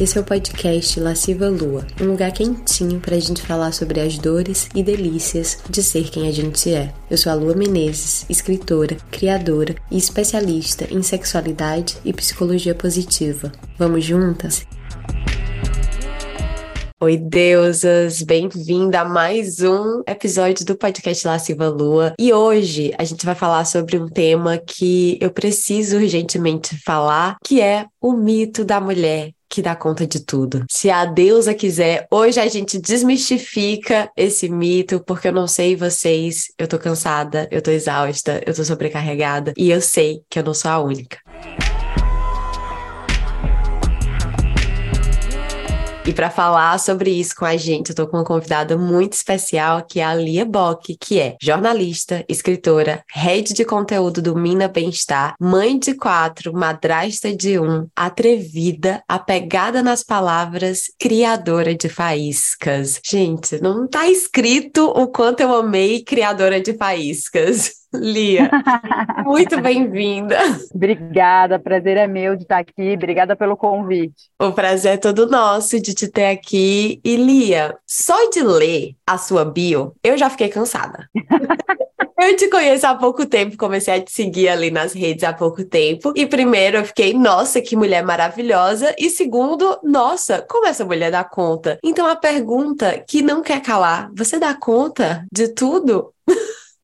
Esse é o podcast Lasciva Lua, um lugar quentinho para a gente falar sobre as dores e delícias de ser quem a gente é. Eu sou a Lua Menezes, escritora, criadora e especialista em sexualidade e psicologia positiva. Vamos juntas? Oi, deusas! Bem-vinda a mais um episódio do podcast Lasciva Lua. E hoje a gente vai falar sobre um tema que eu preciso urgentemente falar, que é o mito da mulher que dá conta de tudo. Se a deusa quiser, hoje a gente desmistifica esse mito, porque eu não sei vocês, eu tô cansada, eu tô exausta, eu tô sobrecarregada e eu sei que eu não sou a única. E para falar sobre isso com a gente, eu tô com uma convidada muito especial, que é a Lia Bock, que é jornalista, escritora, head de conteúdo do Mina Bem-Estar, mãe de quatro, madrasta de um, atrevida, apegada nas palavras, criadora de faíscas. Gente, não tá escrito o quanto eu amei criadora de faíscas. Lia, muito bem-vinda. Obrigada, prazer é meu de estar aqui. Obrigada pelo convite. O prazer é todo nosso de te ter aqui. E Lia, só de ler a sua bio, eu já fiquei cansada. Eu te conheço há pouco tempo, comecei a te seguir ali nas redes há pouco tempo. E primeiro eu fiquei, nossa, que mulher maravilhosa. E segundo, nossa, como essa mulher dá conta? Então a pergunta que não quer calar, você dá conta de tudo?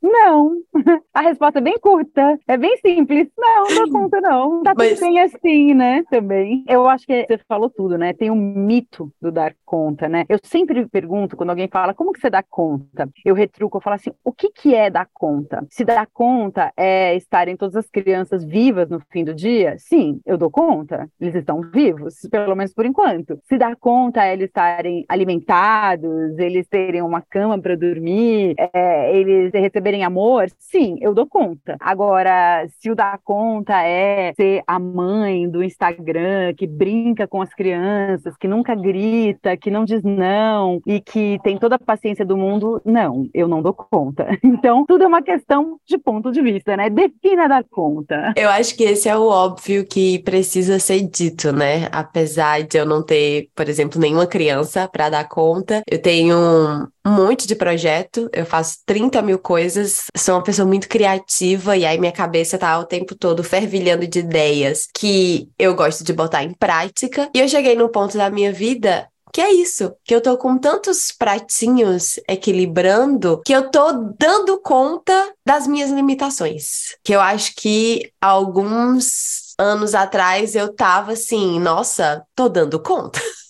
Não. A resposta é bem curta, é bem simples. Não, não dá conta, não. Tá Mas... bem assim, né? Também. Eu acho que você falou tudo, né? Tem um mito do dar conta, né? Eu sempre pergunto quando alguém fala como que você dá conta? Eu retruco, eu falo assim, o que que é dar conta? Se dar conta é estarem todas as crianças vivas no fim do dia, sim, eu dou conta. Eles estão vivos, pelo menos por enquanto. Se dar conta é eles estarem alimentados, eles terem uma cama para dormir, é, eles receberem receberem amor, sim, eu dou conta. Agora, se o dar conta é ser a mãe do Instagram que brinca com as crianças, que nunca grita, que não diz não e que tem toda a paciência do mundo, não, eu não dou conta. Então, tudo é uma questão de ponto de vista, né? Defina dar conta. Eu acho que esse é o óbvio que precisa ser dito, né? Apesar de eu não ter, por exemplo, nenhuma criança para dar conta, eu tenho monte de projeto, eu faço 30 mil coisas, sou uma pessoa muito criativa e aí minha cabeça tá o tempo todo fervilhando de ideias que eu gosto de botar em prática. E eu cheguei num ponto da minha vida que é isso, que eu tô com tantos pratinhos equilibrando que eu tô dando conta das minhas limitações. Que eu acho que alguns anos atrás eu tava assim, nossa, tô dando conta.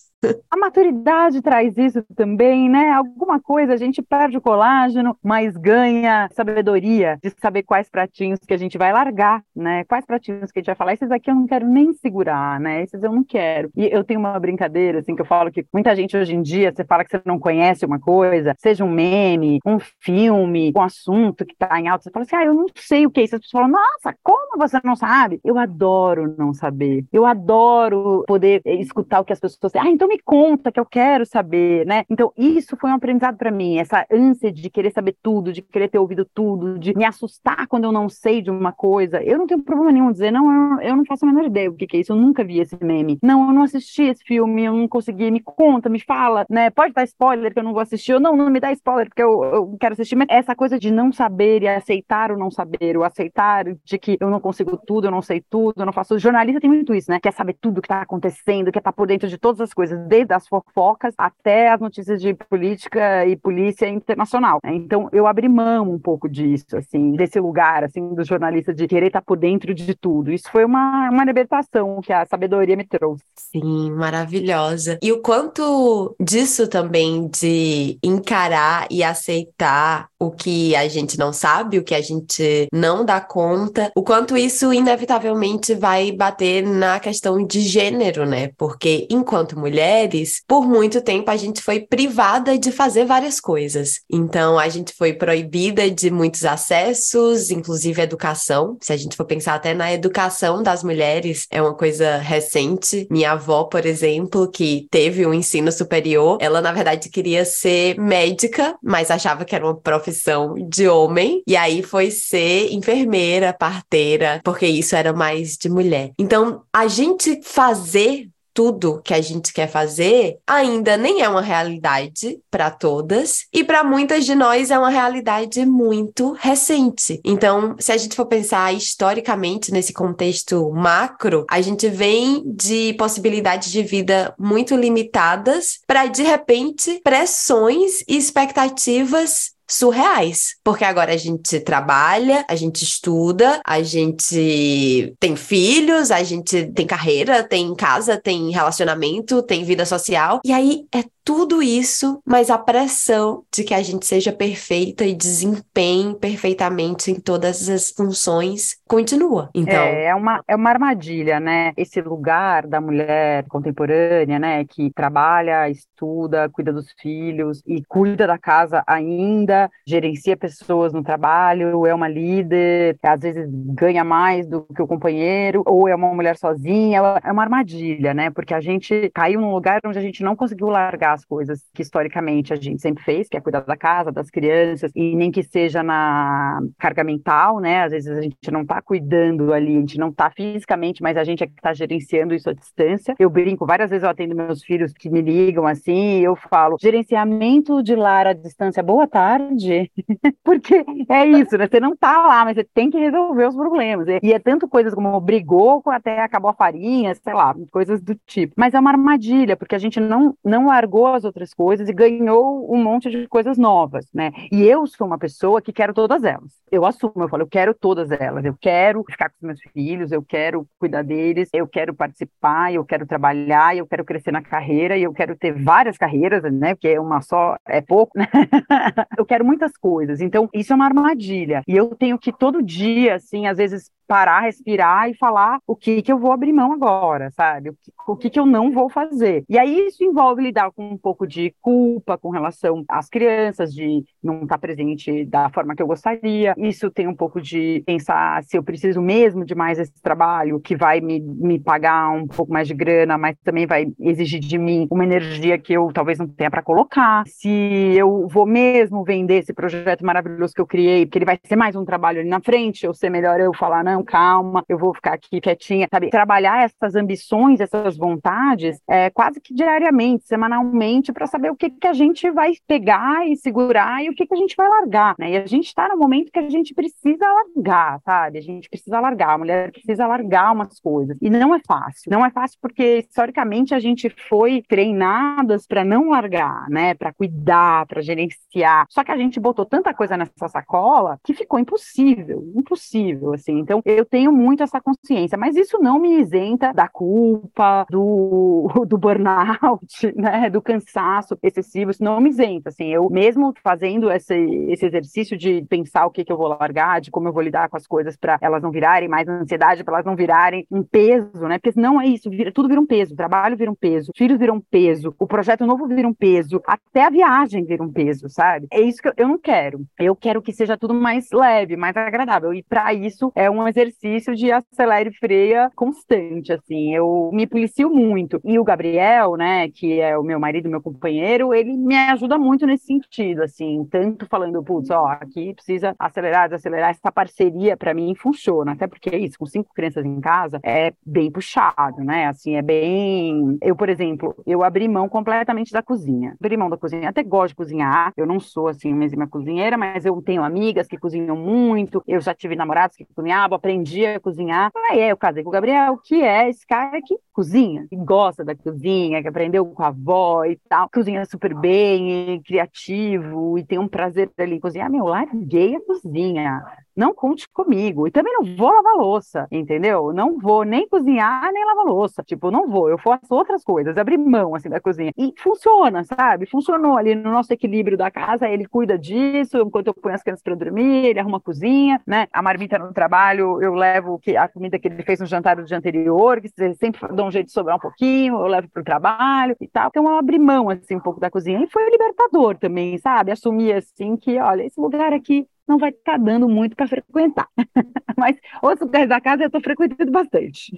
A maturidade traz isso também, né? Alguma coisa a gente perde o colágeno, mas ganha sabedoria de saber quais pratinhos que a gente vai largar, né? Quais pratinhos que a gente vai falar, esses aqui eu não quero nem segurar, né? Esses eu não quero. E eu tenho uma brincadeira, assim, que eu falo que muita gente hoje em dia, você fala que você não conhece uma coisa, seja um meme, um filme, um assunto que tá em alta, você fala assim, ah, eu não sei o que é isso. As pessoas falam, nossa, como você não sabe? Eu adoro não saber. Eu adoro poder escutar o que as pessoas... Ah, então me conta que eu quero saber, né? Então, isso foi um aprendizado para mim, essa ânsia de querer saber tudo, de querer ter ouvido tudo, de me assustar quando eu não sei de uma coisa. Eu não tenho problema nenhum dizer, não, eu, não faço a menor ideia do que, que é isso, eu nunca vi esse meme. Não, eu não assisti esse filme, eu não consegui, me conta, me fala, né? Pode dar spoiler que eu não vou assistir, ou não, não me dá spoiler porque eu, eu quero assistir. Mas essa coisa de não saber e aceitar o não saber, o aceitar de que eu não consigo tudo, eu não sei tudo, eu não faço. O jornalista tem muito isso, né? Quer saber tudo o que tá acontecendo, quer estar tá por dentro de todas as coisas desde as fofocas até as notícias de política e polícia internacional. Né? Então, eu abri mão um pouco disso, assim, desse lugar, assim, do jornalista de querer estar por dentro de tudo. Isso foi uma, uma libertação que a sabedoria me trouxe. Sim, maravilhosa. E o quanto disso também de encarar e aceitar o que a gente não sabe, o que a gente não dá conta, o quanto isso inevitavelmente vai bater na questão de gênero, né? Porque enquanto mulheres, por muito tempo a gente foi privada de fazer várias coisas. Então a gente foi proibida de muitos acessos, inclusive educação. Se a gente for pensar até na educação das mulheres, é uma coisa recente. Minha avó, por exemplo, que teve um ensino superior, ela na verdade queria ser médica, mas achava que era uma profissão profissão de homem, e aí foi ser enfermeira, parteira, porque isso era mais de mulher. Então, a gente fazer tudo que a gente quer fazer, ainda nem é uma realidade para todas e para muitas de nós é uma realidade muito recente. Então, se a gente for pensar historicamente nesse contexto macro, a gente vem de possibilidades de vida muito limitadas para de repente pressões e expectativas surreais. Porque agora a gente trabalha, a gente estuda, a gente tem filhos, a gente tem carreira, tem casa, tem relacionamento, tem vida social. E aí é tudo isso, mas a pressão de que a gente seja perfeita e desempenhe perfeitamente em todas as funções continua. Então, é, é uma é uma armadilha, né? Esse lugar da mulher contemporânea, né, que trabalha, estuda, cuida dos filhos e cuida da casa ainda, gerencia pessoas no trabalho, é uma líder, às vezes ganha mais do que o companheiro, ou é uma mulher sozinha, é uma armadilha, né? Porque a gente caiu num lugar onde a gente não conseguiu largar as coisas que historicamente a gente sempre fez, que é cuidar da casa, das crianças, e nem que seja na carga mental, né? Às vezes a gente não está cuidando ali, a gente não está fisicamente, mas a gente é que está gerenciando isso à distância. Eu brinco, várias vezes eu atendo meus filhos que me ligam assim, e eu falo, gerenciamento de lar à distância, boa tarde, porque é isso, né? Você não está lá, mas você tem que resolver os problemas. E é tanto coisas como brigou até acabou a farinha, sei lá, coisas do tipo. Mas é uma armadilha, porque a gente não, não largou as outras coisas e ganhou um monte de coisas novas, né? E eu sou uma pessoa que quero todas elas. Eu assumo, eu falo, eu quero todas elas. Eu quero ficar com os meus filhos, eu quero cuidar deles, eu quero participar, eu quero trabalhar, eu quero crescer na carreira e eu quero ter várias carreiras, né? Porque uma só é pouco, né? eu quero muitas coisas. Então, isso é uma armadilha. E eu tenho que todo dia, assim, às vezes parar, respirar e falar o que que eu vou abrir mão agora, sabe? O que, o que que eu não vou fazer. E aí isso envolve lidar com um pouco de culpa com relação às crianças, de não estar presente da forma que eu gostaria. Isso tem um pouco de pensar se eu preciso mesmo de mais esse trabalho, que vai me, me pagar um pouco mais de grana, mas também vai exigir de mim uma energia que eu talvez não tenha para colocar. Se eu vou mesmo vender esse projeto maravilhoso que eu criei, porque ele vai ser mais um trabalho ali na frente, ou ser melhor eu falar, não, calma, eu vou ficar aqui quietinha, sabe? Trabalhar essas ambições, essas vontades, é, quase que diariamente, semanalmente, para saber o que, que a gente vai pegar e segurar e o que, que a gente vai largar, né? E a gente está no momento que a gente precisa largar, sabe? A gente precisa largar, a mulher precisa largar umas coisas. E não é fácil. Não é fácil porque, historicamente, a gente foi treinadas para não largar, né? Para cuidar, para gerenciar. Só que a gente botou tanta coisa nessa sacola que ficou impossível, impossível, assim. Então, eu tenho muito essa consciência, mas isso não me isenta da culpa, do, do burnout, né, do cansaço excessivo, isso não me isenta, assim, eu mesmo fazendo esse, esse exercício de pensar o que, que eu vou largar, de como eu vou lidar com as coisas para elas não virarem mais ansiedade, para elas não virarem um peso, né, porque não é isso, vira, tudo vira um peso, trabalho vira um peso, filhos viram um peso, o projeto novo vira um peso, até a viagem vira um peso, sabe? É isso que eu, eu não quero, eu quero que seja tudo mais leve, mais agradável, e para isso é um exercício exercício de acelera e freia constante, assim, eu me policio muito. E o Gabriel, né, que é o meu marido, meu companheiro, ele me ajuda muito nesse sentido, assim, tanto falando, putz, ó, aqui precisa acelerar, desacelerar, essa parceria para mim funciona, até porque é isso, com cinco crianças em casa, é bem puxado, né, assim, é bem... Eu, por exemplo, eu abri mão completamente da cozinha, abri mão da cozinha, até gosto de cozinhar, eu não sou, assim, uma exímia cozinheira, mas eu tenho amigas que cozinham muito, eu já tive namorados que cozinhavam, aprendi a cozinhar. Aí eu casei com o Gabriel, que é esse cara que cozinha, que gosta da cozinha, que aprendeu com a avó e tal, cozinha super bem, e criativo e tem um prazer ali cozinhar. Meu, larguei a cozinha não conte comigo. E também não vou lavar louça, entendeu? Não vou nem cozinhar, nem lavar louça. Tipo, não vou, eu faço outras coisas, abrir mão, assim, da cozinha. E funciona, sabe? Funcionou ali no nosso equilíbrio da casa, ele cuida disso, enquanto eu ponho as crianças para dormir, ele arruma a cozinha, né? A marmita no trabalho, eu levo a comida que ele fez no jantar do dia anterior, que sempre dá um jeito de sobrar um pouquinho, eu levo para o trabalho e tal. Então, eu abri mão, assim, um pouco da cozinha. E foi libertador também, sabe? Assumir, assim, que, olha, esse lugar aqui não vai estar tá dando muito para frequentar. Mas outros lugares da casa eu estou frequentando bastante.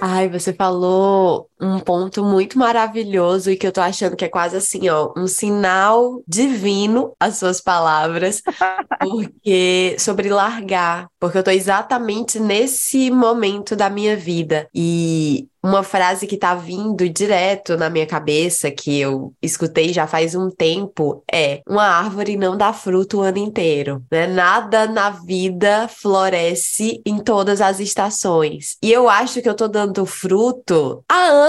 Ai, você falou um ponto muito maravilhoso e que eu tô achando que é quase assim, ó, um sinal divino as suas palavras, porque sobre largar, porque eu tô exatamente nesse momento da minha vida e uma frase que tá vindo direto na minha cabeça, que eu escutei já faz um tempo, é: uma árvore não dá fruto o ano inteiro, né? Nada na vida floresce em todas as estações. E eu acho que eu tô dando fruto há anos,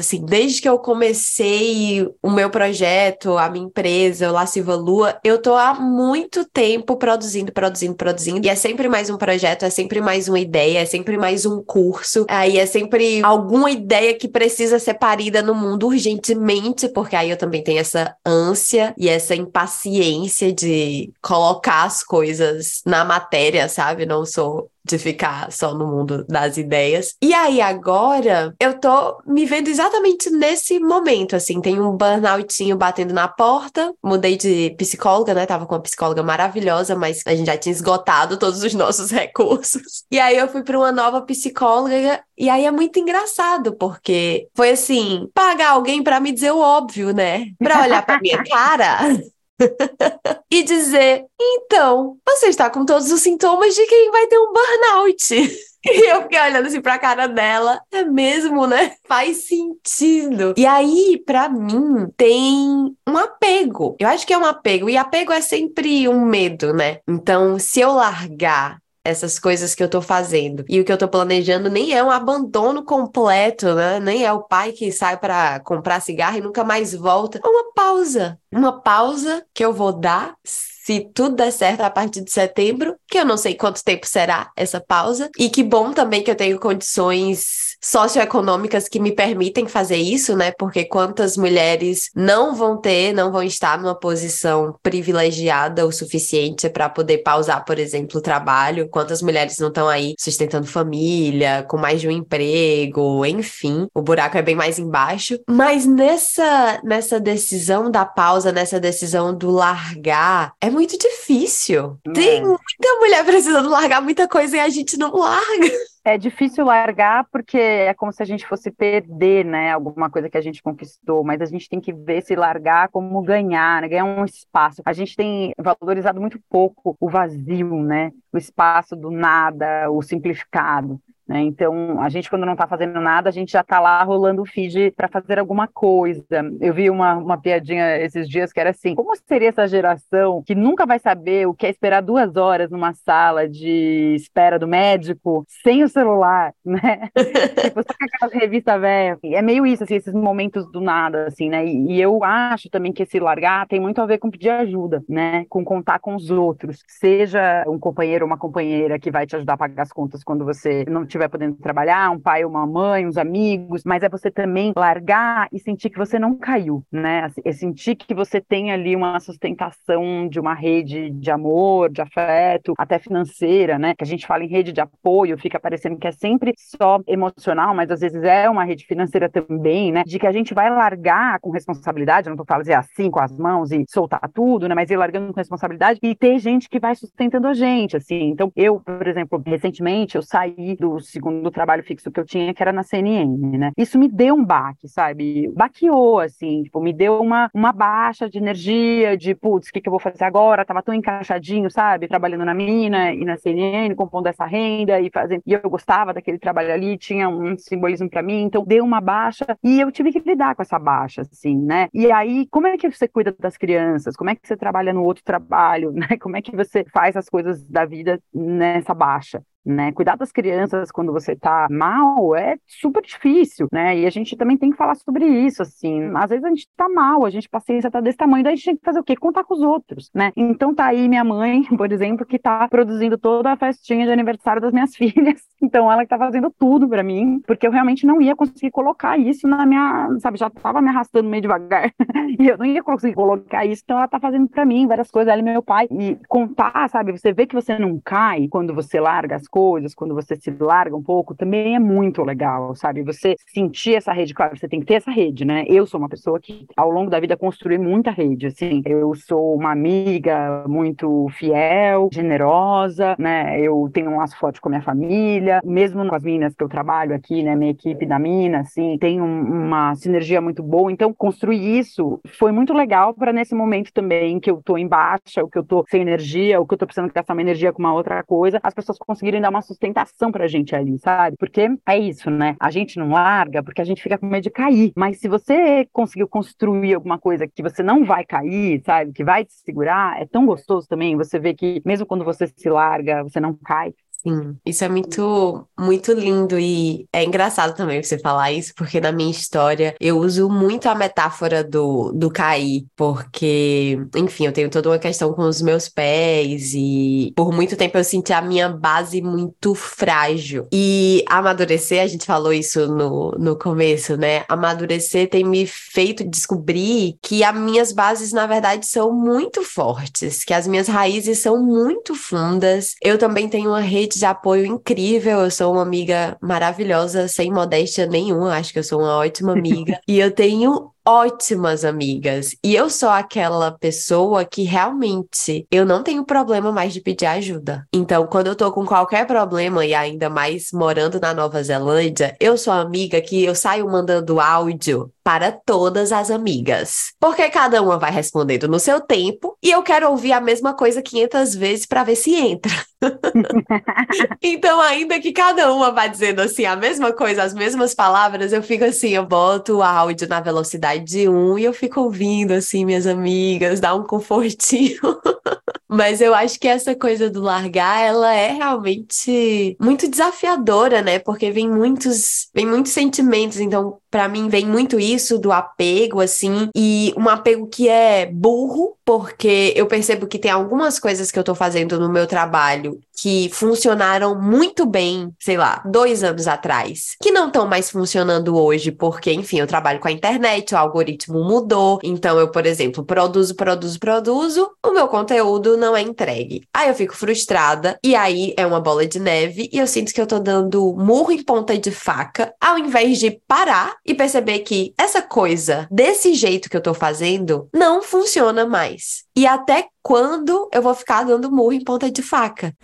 assim, desde que eu comecei o meu projeto, a minha empresa, o Lasciva Lua, eu tô há muito tempo produzindo, produzindo, produzindo. E é sempre mais um projeto, é sempre mais uma ideia, é sempre mais um curso, aí é sempre algum alguma ideia que precisa ser parida no mundo urgentemente, porque aí eu também tenho essa ânsia e essa impaciência de colocar as coisas na matéria, sabe? Não sou de ficar só no mundo das ideias. E aí agora eu tô me vendo exatamente nesse momento, assim, tem um burnoutinho batendo na porta, mudei de psicóloga, né? Tava com uma psicóloga maravilhosa, mas a gente já tinha esgotado todos os nossos recursos. E aí eu fui para uma nova psicóloga e aí é muito engraçado, porque foi assim, pagar alguém para me dizer o óbvio, né? Para olhar para minha cara e dizer: então, você está com todos os sintomas de quem vai ter um burnout. E eu fiquei olhando assim pra cara dela. É mesmo, né? Faz sentido. E aí, para mim, tem um apego. Eu acho que é um apego. E apego é sempre um medo, né? Então, se eu largar essas coisas que eu tô fazendo. E o que eu tô planejando nem é um abandono completo, né? Nem é o pai que sai para comprar cigarro e nunca mais volta. É uma pausa. Uma pausa que eu vou dar se tudo der certo a partir de setembro, que eu não sei quanto tempo será essa pausa. E que bom também que eu tenho condições socioeconômicas que me permitem fazer isso, né? Porque quantas mulheres não vão ter, não vão estar numa posição privilegiada o suficiente para poder pausar, por exemplo, o trabalho? Quantas mulheres não estão aí sustentando família, com mais de um emprego, enfim, o buraco é bem mais embaixo. Mas nessa nessa decisão da pausa, nessa decisão do largar, é muito difícil. É. Tem muita mulher precisando largar muita coisa e a gente não larga. É difícil largar porque é como se a gente fosse perder, né, alguma coisa que a gente conquistou, mas a gente tem que ver se largar como ganhar, né, ganhar um espaço. A gente tem valorizado muito pouco o vazio, né, o espaço do nada, o simplificado. Né? Então, a gente, quando não está fazendo nada, a gente já está lá rolando o feed para fazer alguma coisa. Eu vi uma, uma piadinha esses dias que era assim: como seria essa geração que nunca vai saber o que é esperar duas horas numa sala de espera do médico sem o celular, né? tipo, só com aquelas revistas velhas. É meio isso, assim, esses momentos do nada, assim, né? E, e eu acho também que esse largar tem muito a ver com pedir ajuda, né? Com contar com os outros. Seja um companheiro ou uma companheira que vai te ajudar a pagar as contas quando você não tiver estiver podendo trabalhar, um pai uma mãe, uns amigos, mas é você também largar e sentir que você não caiu, né? Assim, é sentir que você tem ali uma sustentação de uma rede de amor, de afeto, até financeira, né? Que a gente fala em rede de apoio, fica parecendo que é sempre só emocional, mas às vezes é uma rede financeira também, né? De que a gente vai largar com responsabilidade, não tô falando assim com as mãos e soltar tudo, né? Mas ir largando com responsabilidade e ter gente que vai sustentando a gente, assim. Então, eu, por exemplo, recentemente eu saí do segundo trabalho fixo que eu tinha, que era na CNN, né? Isso me deu um baque, sabe? Baqueou, assim, tipo, me deu uma, uma baixa de energia, de, putz, o que, que eu vou fazer agora? Tava tão encaixadinho, sabe? Trabalhando na mina e na CNN, compondo essa renda e fazendo. E eu gostava daquele trabalho ali, tinha um simbolismo para mim, então deu uma baixa e eu tive que lidar com essa baixa, assim, né? E aí, como é que você cuida das crianças? Como é que você trabalha no outro trabalho, né? Como é que você faz as coisas da vida nessa baixa? Né? Cuidar das crianças quando você tá mal é super difícil, né? E a gente também tem que falar sobre isso, assim. Às vezes a gente tá mal, a gente paciência tá desse tamanho, daí a gente tem que fazer o quê? Contar com os outros, né? Então tá aí minha mãe, por exemplo, que tá produzindo toda a festinha de aniversário das minhas filhas. Então ela que tá fazendo tudo para mim, porque eu realmente não ia conseguir colocar isso na minha, sabe, já tava me arrastando meio devagar. e eu não ia conseguir colocar isso, então ela tá fazendo para mim várias coisas, ela e meu pai. E contar, sabe, você vê que você não cai quando você larga as coisas coisas, quando você se larga um pouco, também é muito legal, sabe? Você sentir essa rede, claro, você tem que ter essa rede, né? Eu sou uma pessoa que, ao longo da vida, construí muita rede, assim. Eu sou uma amiga muito fiel, generosa, né? Eu tenho um laço forte com a minha família, mesmo com as minas que eu trabalho aqui, né? Minha equipe da mina, assim, tem um, uma sinergia muito boa. Então, construir isso foi muito legal para nesse momento também que eu tô em baixa, ou que eu tô sem energia, ou que eu tô precisando gastar uma energia com uma outra coisa, as pessoas conseguirem dar uma sustentação pra gente ali, sabe? Porque é isso, né? A gente não larga porque a gente fica com medo de cair. Mas se você conseguiu construir alguma coisa que você não vai cair, sabe? Que vai te segurar, é tão gostoso também você ver que mesmo quando você se larga, você não cai. Sim, isso é muito, muito lindo e é engraçado também você falar isso, porque na minha história eu uso muito a metáfora do, do cair, porque, enfim, eu tenho toda uma questão com os meus pés e por muito tempo eu senti a minha base muito frágil. E amadurecer, a gente falou isso no, no começo, né? Amadurecer tem me feito descobrir que as minhas bases, na verdade, são muito fortes, que as minhas raízes são muito fundas. Eu também tenho uma rede rede de apoio incrível. Eu sou uma amiga maravilhosa, sem modéstia nenhuma. Acho que eu sou uma ótima amiga. e eu tenho ótimas amigas. E eu sou aquela pessoa que realmente eu não tenho problema mais de pedir ajuda. Então, quando eu tô com qualquer problema e ainda mais morando na Nova Zelândia, eu sou amiga que eu saio mandando áudio para todas as amigas. Porque cada uma vai respondendo no seu tempo e eu quero ouvir a mesma coisa 500 vezes para ver se entra. então, ainda que cada uma vá dizendo assim a mesma coisa, as mesmas palavras, eu fico assim, eu boto o áudio na velocidade de um e eu fico ouvindo assim minhas amigas, dá um confortinho. Mas eu acho que essa coisa do largar, ela é realmente muito desafiadora, né? Porque vem muitos, vem muitos sentimentos, então para mim vem muito isso do apego assim, e um apego que é burro, porque eu percebo que tem algumas coisas que eu tô fazendo no meu trabalho que funcionaram muito bem, sei lá, dois anos atrás, que não estão mais funcionando hoje, porque, enfim, eu trabalho com a internet, o algoritmo mudou. Então, eu, por exemplo, produzo, produzo, produzo, o meu conteúdo não é entregue. Aí eu fico frustrada, e aí é uma bola de neve, e eu sinto que eu tô dando murro em ponta de faca, ao invés de parar e perceber que essa coisa, desse jeito que eu tô fazendo, não funciona mais. E até quando eu vou ficar dando murro em ponta de faca?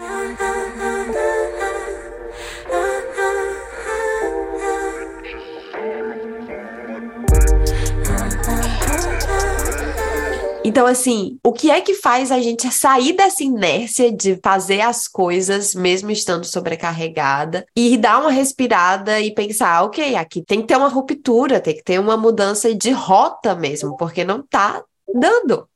Então, assim, o que é que faz a gente sair dessa inércia de fazer as coisas mesmo estando sobrecarregada e dar uma respirada e pensar, ok, aqui tem que ter uma ruptura, tem que ter uma mudança de rota mesmo, porque não tá dando.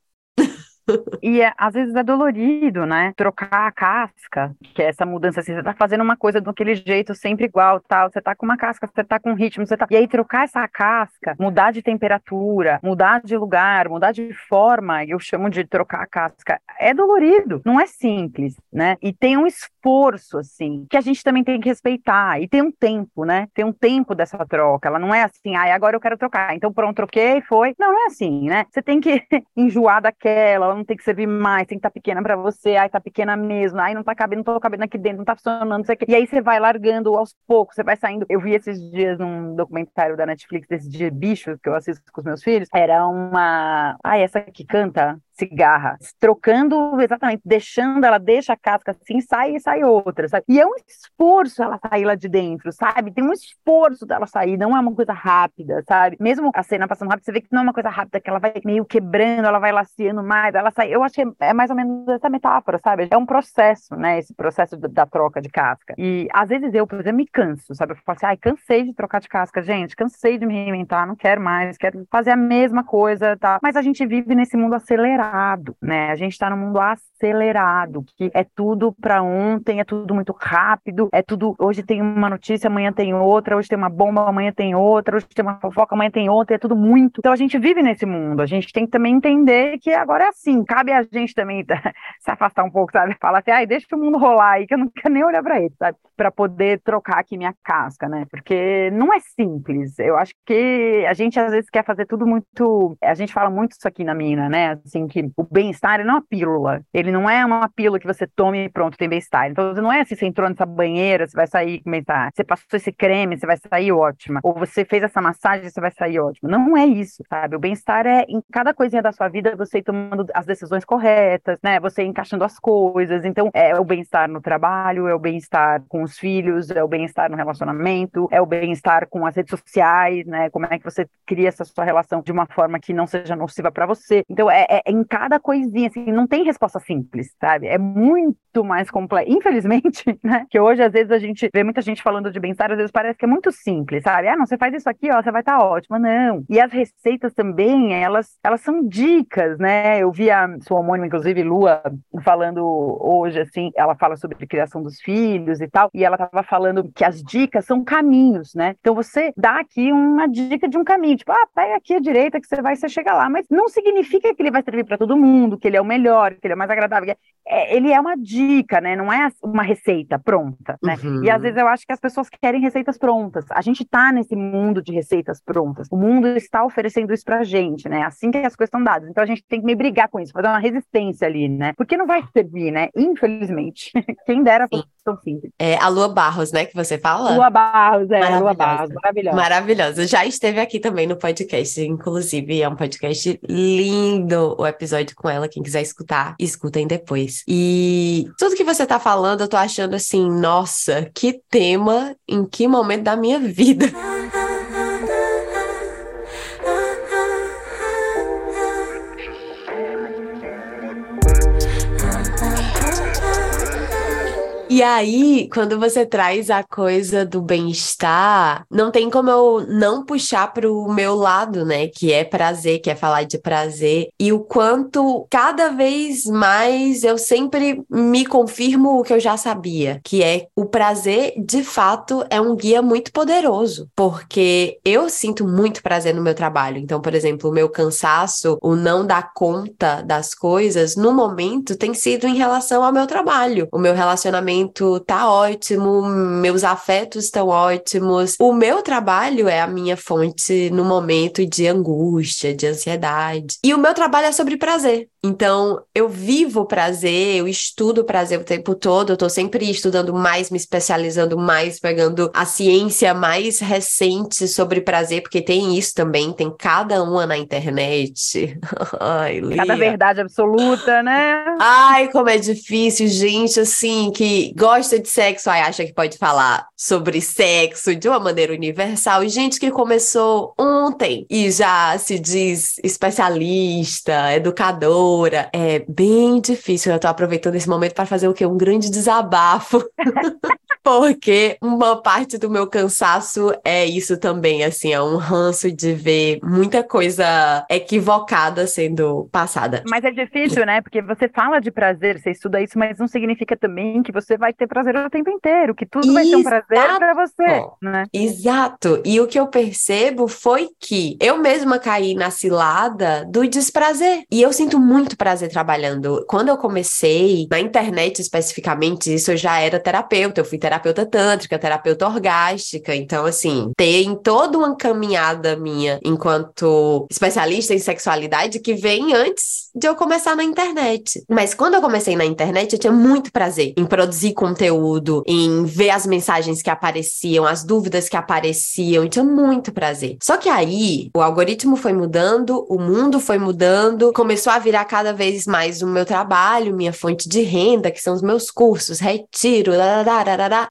E é, às vezes é dolorido, né? Trocar a casca, que é essa mudança assim, você tá fazendo uma coisa daquele jeito sempre igual, tal, você tá com uma casca, você tá com ritmo, você tá. E aí trocar essa casca, mudar de temperatura, mudar de lugar, mudar de forma, eu chamo de trocar a casca, é dolorido, não é simples, né? E tem um esforço assim, que a gente também tem que respeitar. E tem um tempo, né? Tem um tempo dessa troca. Ela não é assim, ah, agora eu quero trocar. Então pronto, troquei, foi. Não, não é assim, né? Você tem que enjoar daquela, não tem que servir mais, tem que estar tá pequena para você, ai, tá pequena mesmo, ai, não tá cabendo, não tô cabendo aqui dentro, não tá funcionando, não sei o quê. E aí você vai largando aos poucos, você vai saindo. Eu vi esses dias num documentário da Netflix, desse dia bicho que eu assisto com os meus filhos, era uma. Ai, essa que canta cigarra, trocando exatamente, deixando, ela deixa a casca assim, sai e sai outra, sabe? E é um esforço ela sair lá de dentro, sabe? Tem um esforço dela sair, não é uma coisa rápida, sabe? Mesmo a cena passando rápido, você vê que não é uma coisa rápida, que ela vai meio quebrando, ela vai laciando mais, ela sai. Eu achei é mais ou menos essa metáfora, sabe? É um processo, né? Esse processo da troca de casca. E às vezes eu, por exemplo, me canso, sabe? Eu falo assim, ai, cansei de trocar de casca, gente, cansei de me reinventar, não quero mais, quero fazer a mesma coisa, tá? Mas a gente vive nesse mundo acelerado acelerado, né? A gente está num mundo acelerado, que é tudo para ontem, é tudo muito rápido, é tudo. Hoje tem uma notícia, amanhã tem outra, hoje tem uma bomba, amanhã tem outra, hoje tem uma fofoca, amanhã tem outra, é tudo muito. Então a gente vive nesse mundo, a gente tem que também entender que agora é assim, cabe a gente também se afastar um pouco, sabe? Falar assim, ai, deixa o mundo rolar aí, que eu não quero nem olhar para ele, sabe? Para poder trocar aqui minha casca, né? Porque não é simples. Eu acho que a gente às vezes quer fazer tudo muito. A gente fala muito isso aqui na mina, né? Assim, que que o bem-estar não é uma pílula. Ele não é uma pílula que você tome e pronto, tem bem-estar. Então, não é se você entrou nessa banheira, você vai sair com bem-estar. Você passou esse creme, você vai sair ótima. Ou você fez essa massagem, você vai sair ótima. Não é isso, sabe? O bem-estar é em cada coisinha da sua vida você ir tomando as decisões corretas, né? Você encaixando as coisas. Então, é o bem-estar no trabalho, é o bem-estar com os filhos, é o bem-estar no relacionamento, é o bem-estar com as redes sociais, né? Como é que você cria essa sua relação de uma forma que não seja nociva para você. Então, é, é, em cada coisinha, assim, não tem resposta simples, sabe? É muito mais complexo. Infelizmente, né? Que hoje, às vezes, a gente vê muita gente falando de bem-estar, às vezes parece que é muito simples, sabe? Ah, não, você faz isso aqui, ó, você vai estar tá ótima. Não. E as receitas também, elas, elas são dicas, né? Eu vi a sua homônima, inclusive, Lua, falando hoje, assim, ela fala sobre criação dos filhos e tal, e ela estava falando que as dicas são caminhos, né? Então, você dá aqui uma dica de um caminho, tipo, ah, pega aqui a direita que você vai, você chega lá, mas não significa que ele vai servir para todo mundo, que ele é o melhor, que ele é mais agradável. É, ele é uma dica, né? Não é uma receita pronta, né? Uhum. E às vezes eu acho que as pessoas querem receitas prontas. A gente tá nesse mundo de receitas prontas. O mundo está oferecendo isso pra gente, né? Assim que as coisas estão dadas. Então a gente tem que me brigar com isso, fazer uma resistência ali, né? Porque não vai servir, né? Infelizmente. Quem dera fosse tão simples. É a Lua Barros, né, que você fala? Lua Barros, é, Lua Barros, maravilhosa. Maravilhosa. Já esteve aqui também no podcast, inclusive, é um podcast lindo o episódio com ela. Quem quiser escutar, escutem depois. E tudo que você tá falando, eu tô achando assim, nossa, que tema, em que momento da minha vida. E aí, quando você traz a coisa do bem-estar, não tem como eu não puxar pro meu lado, né? Que é prazer, que é falar de prazer. E o quanto cada vez mais eu sempre me confirmo o que eu já sabia, que é o prazer, de fato, é um guia muito poderoso, porque eu sinto muito prazer no meu trabalho. Então, por exemplo, o meu cansaço, o não dar conta das coisas, no momento tem sido em relação ao meu trabalho, o meu relacionamento relacionamento tá ótimo, meus afetos estão ótimos. O meu trabalho é a minha fonte no momento de angústia, de ansiedade. E o meu trabalho é sobre prazer. Então, eu vivo prazer, eu estudo prazer o tempo todo, eu tô sempre estudando mais, me especializando mais, pegando a ciência mais recente sobre prazer, porque tem isso também, tem cada uma na internet. Ai, Cada verdade absoluta, né? Ai, como é difícil, gente, assim, que gosta de sexo, aí acha que pode falar sobre sexo de uma maneira universal, e gente que começou ontem e já se diz especialista, educador, é bem difícil. Eu tô aproveitando esse momento para fazer o quê? Um grande desabafo. Porque uma parte do meu cansaço é isso também, assim, é um ranço de ver muita coisa equivocada sendo passada. Mas é difícil, né? Porque você fala de prazer, você estuda isso, mas não significa também que você vai ter prazer o tempo inteiro, que tudo Exato. vai ser um prazer para você, né? Exato. E o que eu percebo foi que eu mesma caí na cilada do desprazer. E eu sinto muito prazer trabalhando. Quando eu comecei, na internet especificamente, isso eu já era terapeuta, eu fui terapeuta terapeuta tântrica, terapeuta orgástica. Então, assim, tem toda uma caminhada minha enquanto especialista em sexualidade que vem antes de eu começar na internet. Mas quando eu comecei na internet, eu tinha muito prazer em produzir conteúdo, em ver as mensagens que apareciam, as dúvidas que apareciam. Eu tinha muito prazer. Só que aí, o algoritmo foi mudando, o mundo foi mudando, começou a virar cada vez mais o meu trabalho, minha fonte de renda, que são os meus cursos, retiro,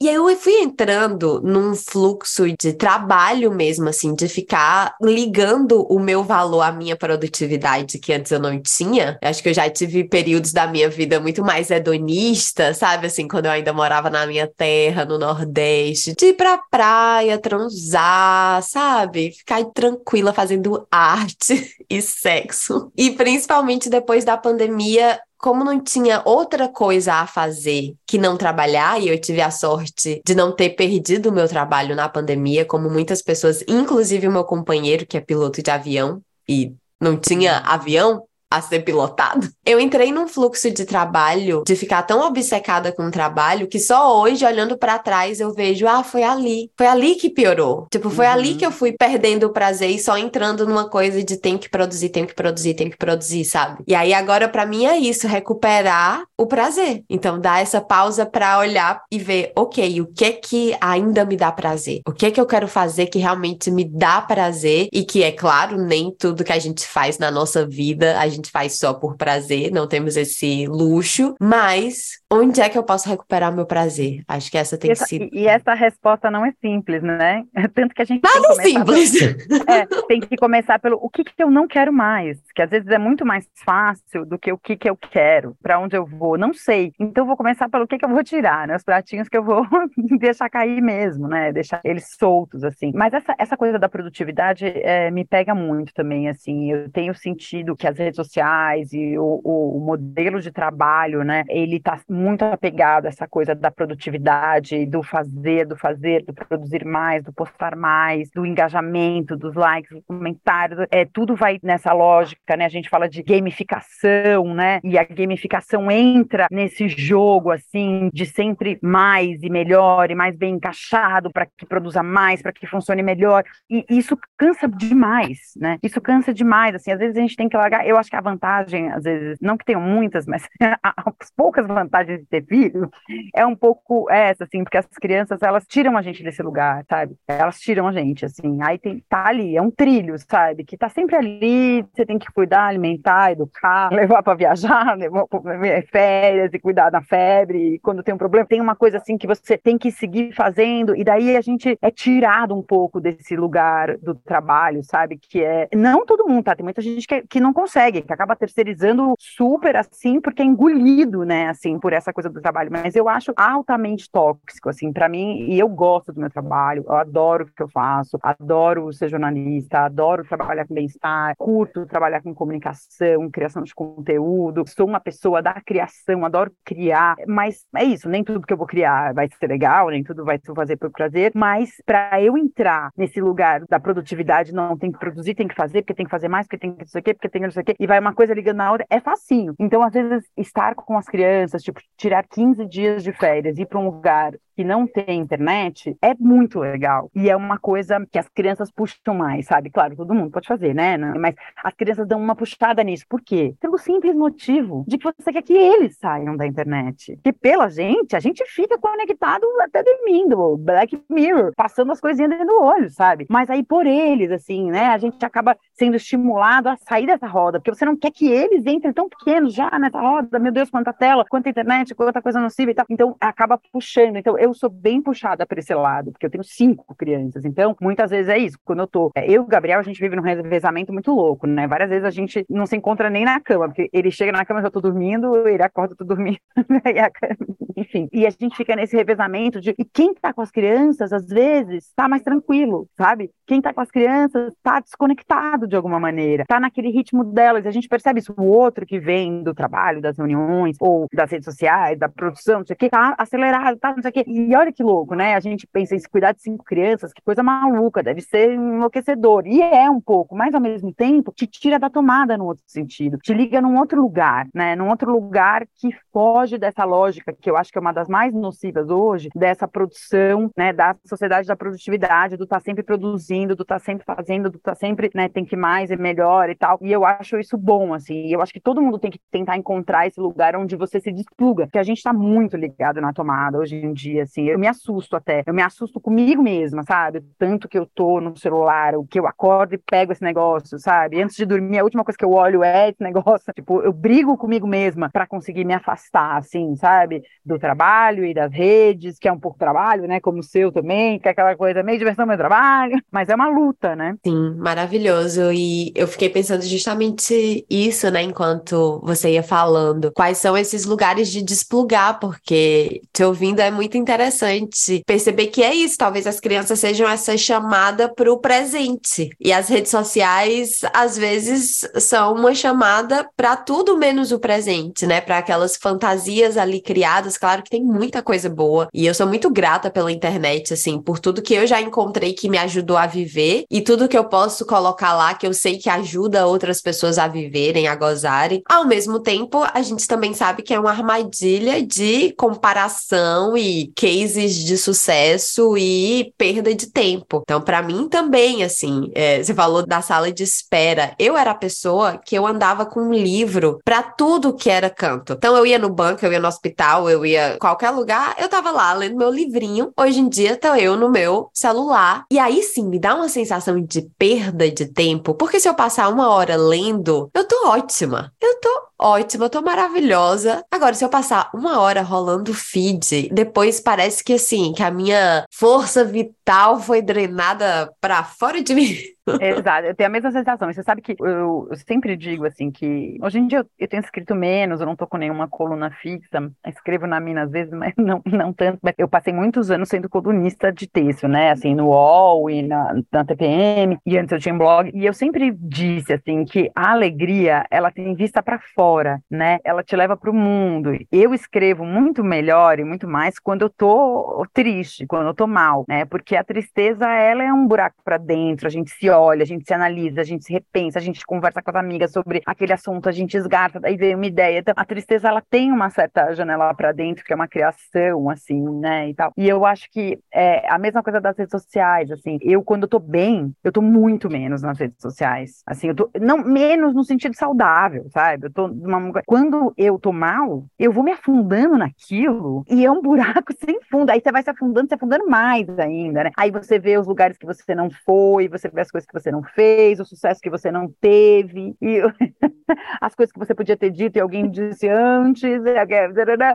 e aí eu fui entrando num fluxo de trabalho mesmo, assim, de ficar ligando o meu valor à minha produtividade, que antes eu não tinha. Eu acho que eu já tive períodos da minha vida muito mais hedonista, sabe? Assim, quando eu ainda morava na minha terra, no Nordeste, de ir pra praia, transar, sabe? Ficar tranquila fazendo arte e sexo. E principalmente depois da pandemia, como não tinha outra coisa a fazer que não trabalhar, e eu tive a sorte de não ter perdido o meu trabalho na pandemia, como muitas pessoas, inclusive o meu companheiro, que é piloto de avião, e não tinha avião, a ser pilotado. Eu entrei num fluxo de trabalho, de ficar tão obcecada com o trabalho, que só hoje, olhando para trás, eu vejo, ah, foi ali. Foi ali que piorou. Tipo, foi uhum. ali que eu fui perdendo o prazer e só entrando numa coisa de tem que produzir, tem que produzir, tem que produzir, sabe? E aí agora para mim é isso, recuperar o prazer. Então dar essa pausa para olhar e ver, OK, o que é que ainda me dá prazer? O que é que eu quero fazer que realmente me dá prazer e que é claro, nem tudo que a gente faz na nossa vida a gente faz só por prazer, não temos esse luxo, mas onde é que eu posso recuperar meu prazer? Acho que essa tem essa, que ser. E essa resposta não é simples, né? Tanto que a gente. Nada tem simples! Pelo, é, tem que começar pelo o que, que eu não quero mais, que às vezes é muito mais fácil do que o que, que eu quero, para onde eu vou, não sei. Então vou começar pelo que, que eu vou tirar, né? Os pratinhos que eu vou deixar cair mesmo, né? Deixar eles soltos, assim. Mas essa, essa coisa da produtividade é, me pega muito também, assim. Eu tenho sentido que as redes sociais e o, o, o modelo de trabalho, né? Ele tá muito apegado a essa coisa da produtividade, do fazer, do fazer, do produzir mais, do postar mais, do engajamento, dos likes, dos comentários, é, tudo vai nessa lógica, né? A gente fala de gamificação, né? E a gamificação entra nesse jogo, assim, de sempre mais e melhor e mais bem encaixado para que produza mais, para que funcione melhor. E isso cansa demais, né? Isso cansa demais, assim, às vezes a gente tem que largar. Eu acho que a vantagem, às vezes, não que tenham muitas, mas as poucas vantagens de ter filho é um pouco essa, assim, porque as crianças, elas tiram a gente desse lugar, sabe? Elas tiram a gente, assim. Aí tem, tá ali, é um trilho, sabe? Que tá sempre ali, você tem que cuidar, alimentar, educar, levar para viajar, levar para férias e cuidar da febre. E quando tem um problema, tem uma coisa assim que você tem que seguir fazendo, e daí a gente é tirado um pouco desse lugar do trabalho, sabe? Que é. Não todo mundo, tá? Tem muita gente que, que não consegue, que acaba terceirizando super assim, porque é engolido, né? Assim, por essa coisa do trabalho. Mas eu acho altamente tóxico, assim, para mim, e eu gosto do meu trabalho, eu adoro o que eu faço, adoro ser jornalista, adoro trabalhar com bem-estar, curto trabalhar com comunicação, criação de conteúdo, sou uma pessoa da criação, adoro criar, mas é isso, nem tudo que eu vou criar vai ser legal, nem tudo vai se fazer por prazer, mas para eu entrar nesse lugar da produtividade, não, tem que produzir, tem que fazer, porque tem que fazer mais, porque tem que não sei o quê, porque tem que não sei o quê, e vai uma coisa ligando na outra, é facinho. Então, às vezes, estar com as crianças, tipo, tirar 15 dias de férias, ir para um lugar que não tem internet é muito legal. E é uma coisa que as crianças puxam mais, sabe? Claro, todo mundo pode fazer, né? Mas as crianças dão uma puxada nisso. Por quê? Pelo simples motivo de que você quer que eles saiam da internet. Que pela gente, a gente fica conectado até dormindo. Black Mirror, passando as coisinhas dentro do olho, sabe? Mas aí por eles, assim, né? A gente acaba sendo estimulado a sair dessa roda, porque você não quer que eles entrem tão pequenos já nessa roda. Meu Deus, quanta tela, quanta internet, quanta coisa nociva e tal. Então acaba puxando. Então eu eu sou bem puxada para esse lado, porque eu tenho cinco crianças. Então, muitas vezes é isso. Quando eu tô. É, eu e o Gabriel, a gente vive num revezamento muito louco, né? Várias vezes a gente não se encontra nem na cama, porque ele chega na cama, eu tô dormindo, ele acorda, eu tô dormindo. Enfim. E a gente fica nesse revezamento de. E quem tá com as crianças, às vezes, tá mais tranquilo, sabe? Quem tá com as crianças tá desconectado de alguma maneira, tá naquele ritmo delas. A gente percebe isso. O outro que vem do trabalho, das reuniões, ou das redes sociais, da produção, não sei o quê, tá acelerado, tá não sei o quê. E olha que louco, né? A gente pensa em se cuidar de cinco crianças, que coisa maluca, deve ser enlouquecedor. E é um pouco, mas ao mesmo tempo te tira da tomada no outro sentido, te liga num outro lugar, né? Num outro lugar que foge dessa lógica, que eu acho que é uma das mais nocivas hoje, dessa produção, né? Da sociedade da produtividade, do tá sempre produzindo, do tá sempre fazendo, do tá sempre, né? Tem que mais e melhor e tal. E eu acho isso bom, assim. E eu acho que todo mundo tem que tentar encontrar esse lugar onde você se despluga, porque a gente está muito ligado na tomada hoje em dia, assim, eu me assusto até. Eu me assusto comigo mesma, sabe? Tanto que eu tô no celular, o que eu acordo e pego esse negócio, sabe? Antes de dormir, a última coisa que eu olho é esse negócio. Tipo, eu brigo comigo mesma para conseguir me afastar, assim, sabe? Do trabalho e das redes, que é um pouco trabalho, né? Como o seu também, que é aquela coisa meio diversão, meu trabalho. Mas é uma luta, né? Sim, maravilhoso. E eu fiquei pensando justamente isso, né? Enquanto você ia falando. Quais são esses lugares de desplugar? Porque te ouvindo é muito interessante interessante perceber que é isso. Talvez as crianças sejam essa chamada para o presente. E as redes sociais, às vezes, são uma chamada para tudo menos o presente, né? Para aquelas fantasias ali criadas, claro que tem muita coisa boa. E eu sou muito grata pela internet, assim, por tudo que eu já encontrei que me ajudou a viver e tudo que eu posso colocar lá que eu sei que ajuda outras pessoas a viverem, a gozarem. Ao mesmo tempo, a gente também sabe que é uma armadilha de comparação e cases de sucesso e perda de tempo. Então, para mim também, assim, é, você falou da sala de espera. Eu era a pessoa que eu andava com um livro para tudo que era canto. Então, eu ia no banco, eu ia no hospital, eu ia qualquer lugar, eu tava lá lendo meu livrinho. Hoje em dia, tô eu no meu celular. E aí sim, me dá uma sensação de perda de tempo, porque se eu passar uma hora lendo, eu tô ótima. Eu tô ótima, eu tô maravilhosa. Agora, se eu passar uma hora rolando feed, depois parece que assim, que a minha força vital foi drenada para fora de mim. Exato, eu tenho a mesma sensação. você sabe que eu, eu sempre digo assim que hoje em dia eu, eu, tenho escrito menos, eu não tô com nenhuma coluna fixa, escrevo na mina às vezes, mas não, não tanto. Mas eu passei muitos anos sendo colunista de texto, né? Assim, no UOL e na, na TPM, e antes eu tinha um blog, e eu sempre disse assim que a alegria, ela tem vista para fora né? Ela te leva para o mundo. Eu escrevo muito melhor e muito mais quando eu tô triste, quando eu tô mal, né? Porque a tristeza, ela é um buraco para dentro, a gente se olha, a gente se analisa, a gente se repensa, a gente conversa com as amigas sobre aquele assunto, a gente esgarça, daí vem uma ideia. Então, a tristeza, ela tem uma certa janela para dentro, que é uma criação, assim, né? E tal. E eu acho que é a mesma coisa das redes sociais, assim. Eu, quando eu tô bem, eu tô muito menos nas redes sociais. Assim, eu tô, não menos no sentido saudável, sabe? Eu tô uma... Quando eu tô mal, eu vou me afundando naquilo e é um buraco sem fundo. Aí você vai se afundando, se afundando mais ainda, né? Aí você vê os lugares que você não foi, você vê as coisas que você não fez, o sucesso que você não teve, e as coisas que você podia ter dito e alguém disse antes,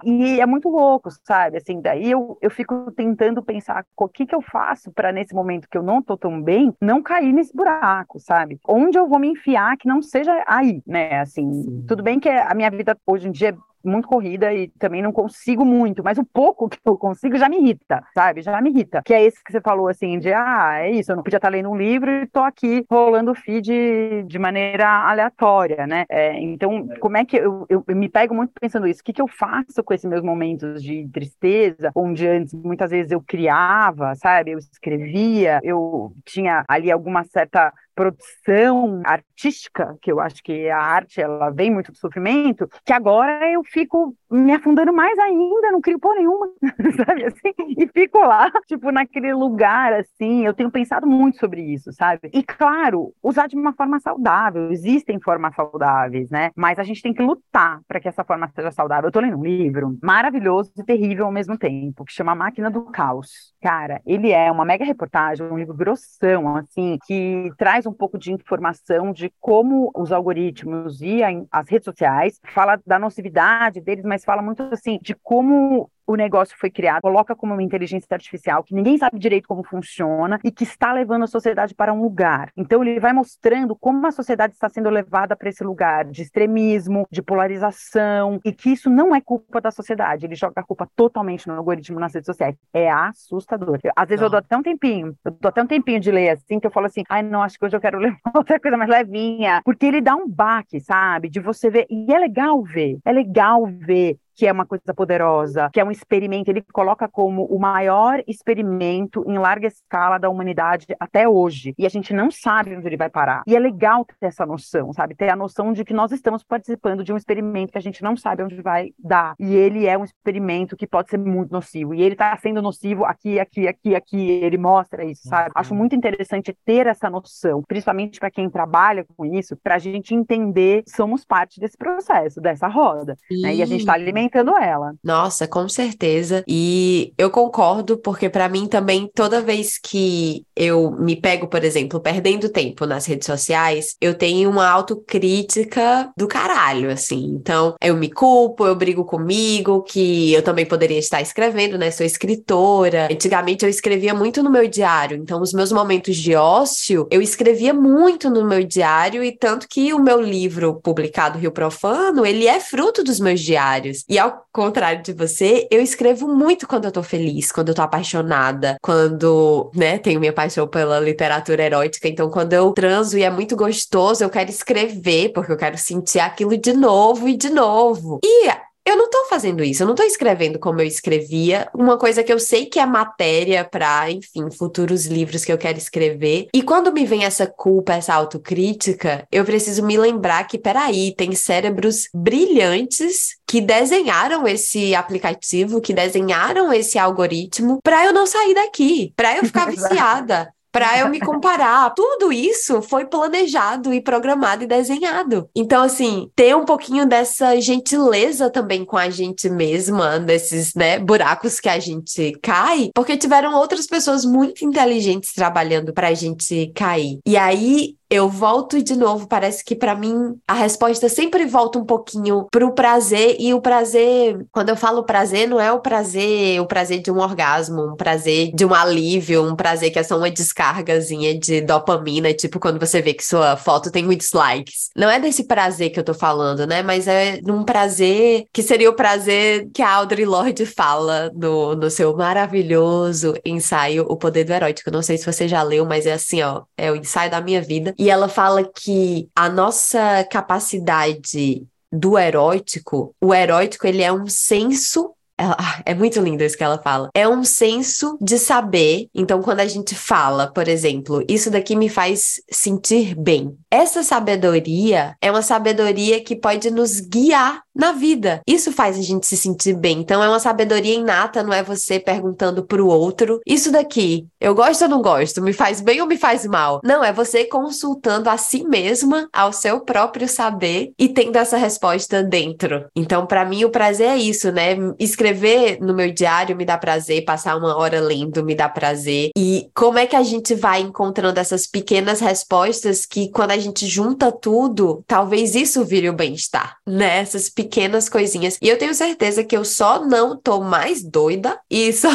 e é muito louco, sabe? Assim, daí eu, eu fico tentando pensar o que que eu faço para nesse momento que eu não tô tão bem, não cair nesse buraco, sabe? Onde eu vou me enfiar que não seja aí, né? Assim, tudo bem que a minha vida hoje em dia é muito corrida e também não consigo muito, mas o pouco que eu consigo já me irrita, sabe? Já me irrita. Que é esse que você falou assim, de ah, é isso, eu não podia estar lendo um livro e tô aqui rolando o feed de maneira aleatória, né? É, então, como é que eu, eu, eu, me pego muito pensando isso? O que, que eu faço com esses meus momentos de tristeza, onde antes muitas vezes eu criava, sabe? Eu escrevia, eu tinha ali alguma certa produção artística, que eu acho que a arte ela vem muito do sofrimento, que agora eu fico me afundando mais ainda, não crio por nenhuma, sabe assim? E fico lá, tipo, naquele lugar assim. Eu tenho pensado muito sobre isso, sabe? E claro, usar de uma forma saudável. Existem formas saudáveis, né? Mas a gente tem que lutar para que essa forma seja saudável. Eu tô lendo um livro maravilhoso e terrível ao mesmo tempo, que chama Máquina do Caos. Cara, ele é uma mega reportagem, um livro grossão, assim, que traz traz um pouco de informação de como os algoritmos e as redes sociais fala da nocividade deles, mas fala muito assim de como o negócio foi criado, coloca como uma inteligência artificial que ninguém sabe direito como funciona e que está levando a sociedade para um lugar. Então ele vai mostrando como a sociedade está sendo levada para esse lugar de extremismo, de polarização e que isso não é culpa da sociedade. Ele joga a culpa totalmente no algoritmo nas redes sociais. É assustador. Às vezes não. eu dou até um tempinho, eu dou até um tempinho de ler assim que eu falo assim, ai não, acho que hoje eu quero ler outra coisa mais levinha, porque ele dá um baque, sabe? De você ver e é legal ver, é legal ver que é uma coisa poderosa, que é um experimento, ele coloca como o maior experimento em larga escala da humanidade até hoje. E a gente não sabe onde ele vai parar. E é legal ter essa noção, sabe? Ter a noção de que nós estamos participando de um experimento que a gente não sabe onde vai dar. E ele é um experimento que pode ser muito nocivo. E ele está sendo nocivo aqui, aqui, aqui, aqui. Ele mostra isso, sabe? Uhum. Acho muito interessante ter essa noção, principalmente para quem trabalha com isso, para a gente entender que somos parte desse processo, dessa roda. Né? E a gente está alimentando alimentando ela. Nossa, com certeza. E eu concordo, porque para mim também, toda vez que eu me pego, por exemplo, perdendo tempo nas redes sociais, eu tenho uma autocrítica do caralho, assim. Então, eu me culpo, eu brigo comigo, que eu também poderia estar escrevendo, né? Sou escritora. Antigamente eu escrevia muito no meu diário, então os meus momentos de ócio, eu escrevia muito no meu diário, e tanto que o meu livro publicado Rio Profano, ele é fruto dos meus diários. E ao contrário de você, eu escrevo muito quando eu tô feliz, quando eu tô apaixonada, quando, né, tenho minha paixão pela literatura erótica. Então, quando eu transo e é muito gostoso, eu quero escrever, porque eu quero sentir aquilo de novo e de novo. E eu não tô fazendo isso, eu não tô escrevendo como eu escrevia, uma coisa que eu sei que é matéria para, enfim, futuros livros que eu quero escrever. E quando me vem essa culpa, essa autocrítica, eu preciso me lembrar que, peraí, tem cérebros brilhantes que desenharam esse aplicativo, que desenharam esse algoritmo para eu não sair daqui, para eu ficar viciada para eu me comparar. Tudo isso foi planejado e programado e desenhado. Então, assim, ter um pouquinho dessa gentileza também com a gente mesma, desses, né, buracos que a gente cai, porque tiveram outras pessoas muito inteligentes trabalhando para a gente cair. E aí eu volto de novo, parece que para mim a resposta sempre volta um pouquinho pro prazer e o prazer, quando eu falo prazer, não é o prazer, o prazer de um orgasmo, um prazer de um alívio, um prazer que é só uma descargazinha de dopamina, tipo quando você vê que sua foto tem muitos likes. Não é desse prazer que eu tô falando, né? Mas é num prazer que seria o prazer que a Audre Lorde fala no, no seu maravilhoso ensaio O Poder do Erótico. Não sei se você já leu, mas é assim, ó, é o ensaio da minha vida. E ela fala que a nossa capacidade do erótico, o erótico ele é um senso ela, ah, é muito lindo isso que ela fala. É um senso de saber. Então, quando a gente fala, por exemplo, isso daqui me faz sentir bem. Essa sabedoria é uma sabedoria que pode nos guiar na vida. Isso faz a gente se sentir bem. Então, é uma sabedoria inata, não é você perguntando pro outro: Isso daqui, eu gosto ou não gosto? Me faz bem ou me faz mal? Não, é você consultando a si mesma, ao seu próprio saber e tendo essa resposta dentro. Então, para mim, o prazer é isso, né? Escrever escrever no meu diário me dá prazer, passar uma hora lendo me dá prazer. E como é que a gente vai encontrando essas pequenas respostas que, quando a gente junta tudo, talvez isso vire o bem-estar, né? Essas pequenas coisinhas. E eu tenho certeza que eu só não tô mais doida e só.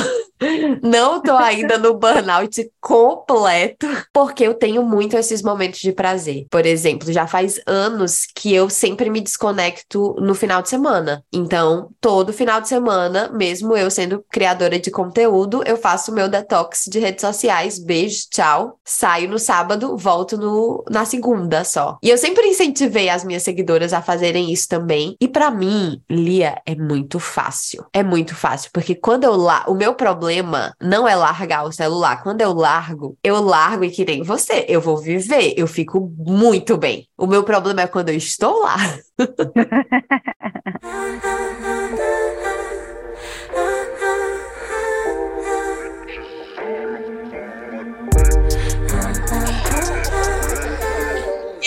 Não tô ainda no burnout completo, porque eu tenho muito esses momentos de prazer. Por exemplo, já faz anos que eu sempre me desconecto no final de semana. Então, todo final de semana mesmo eu sendo criadora de conteúdo, eu faço meu detox de redes sociais. Beijo, tchau. Saio no sábado, volto no, na segunda só. E eu sempre incentivei as minhas seguidoras a fazerem isso também. E para mim, Lia, é muito fácil. É muito fácil, porque quando eu lá, o meu problema não é largar o celular. Quando eu largo, eu largo e que nem você, eu vou viver, eu fico muito bem. O meu problema é quando eu estou lá.